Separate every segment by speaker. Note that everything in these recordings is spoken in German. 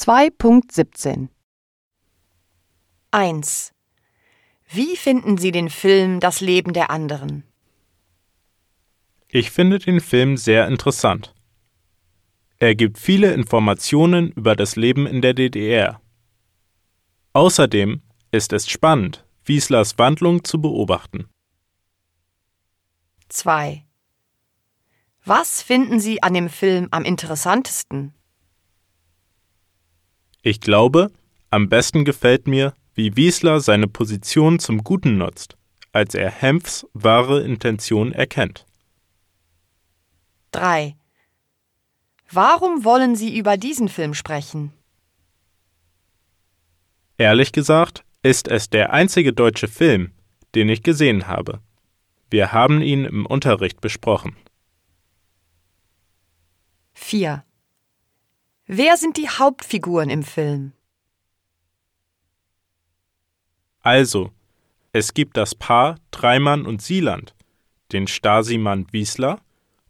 Speaker 1: 2.17
Speaker 2: 1. Wie finden Sie den Film Das Leben der anderen?
Speaker 3: Ich finde den Film sehr interessant. Er gibt viele Informationen über das Leben in der DDR. Außerdem ist es spannend, Wieslers Wandlung zu beobachten.
Speaker 2: 2. Was finden Sie an dem Film am interessantesten?
Speaker 3: Ich glaube, am besten gefällt mir, wie Wiesler seine Position zum Guten nutzt, als er Hempfs wahre Intention erkennt.
Speaker 2: 3. Warum wollen Sie über diesen Film sprechen?
Speaker 3: Ehrlich gesagt ist es der einzige deutsche Film, den ich gesehen habe. Wir haben ihn im Unterricht besprochen.
Speaker 2: 4. Wer sind die Hauptfiguren im Film?
Speaker 3: Also, es gibt das Paar Dreimann und Sieland, den Stasi-Mann Wiesler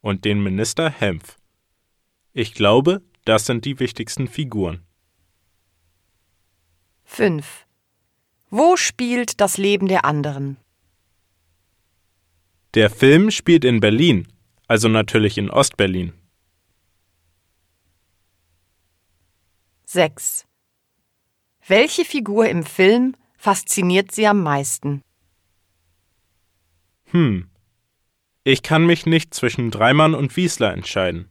Speaker 3: und den Minister Hempf. Ich glaube, das sind die wichtigsten Figuren.
Speaker 2: 5. Wo spielt das Leben der anderen?
Speaker 3: Der Film spielt in Berlin, also natürlich in Ostberlin.
Speaker 2: 6. Welche Figur im Film fasziniert Sie am meisten?
Speaker 3: Hm. Ich kann mich nicht zwischen Dreimann und Wiesler entscheiden.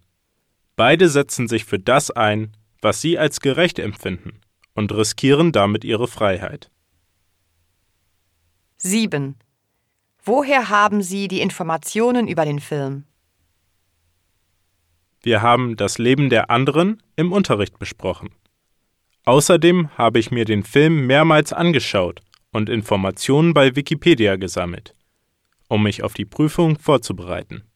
Speaker 3: Beide setzen sich für das ein, was sie als gerecht empfinden und riskieren damit ihre Freiheit.
Speaker 2: 7. Woher haben Sie die Informationen über den Film?
Speaker 3: Wir haben das Leben der anderen im Unterricht besprochen. Außerdem habe ich mir den Film mehrmals angeschaut und Informationen bei Wikipedia gesammelt, um mich auf die Prüfung vorzubereiten.